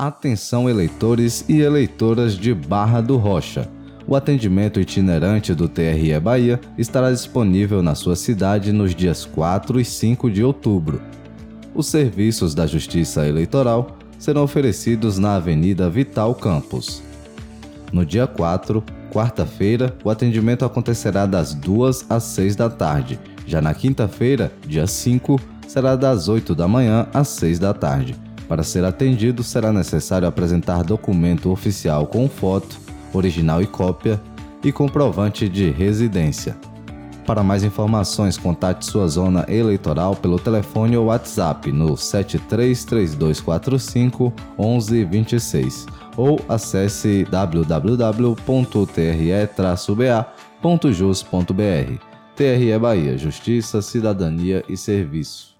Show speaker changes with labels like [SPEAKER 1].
[SPEAKER 1] Atenção eleitores e eleitoras de Barra do Rocha. O atendimento itinerante do TRE Bahia estará disponível na sua cidade nos dias 4 e 5 de outubro. Os serviços da Justiça Eleitoral serão oferecidos na Avenida Vital Campos. No dia 4, quarta-feira, o atendimento acontecerá das 2 às 6 da tarde. Já na quinta-feira, dia 5, será das 8 da manhã às 6 da tarde. Para ser atendido, será necessário apresentar documento oficial com foto, original e cópia e comprovante de residência. Para mais informações, contate sua zona eleitoral pelo telefone ou WhatsApp no 733245 1126 ou acesse www.tre-ba.jus.br. TRE Bahia Justiça, Cidadania e Serviço.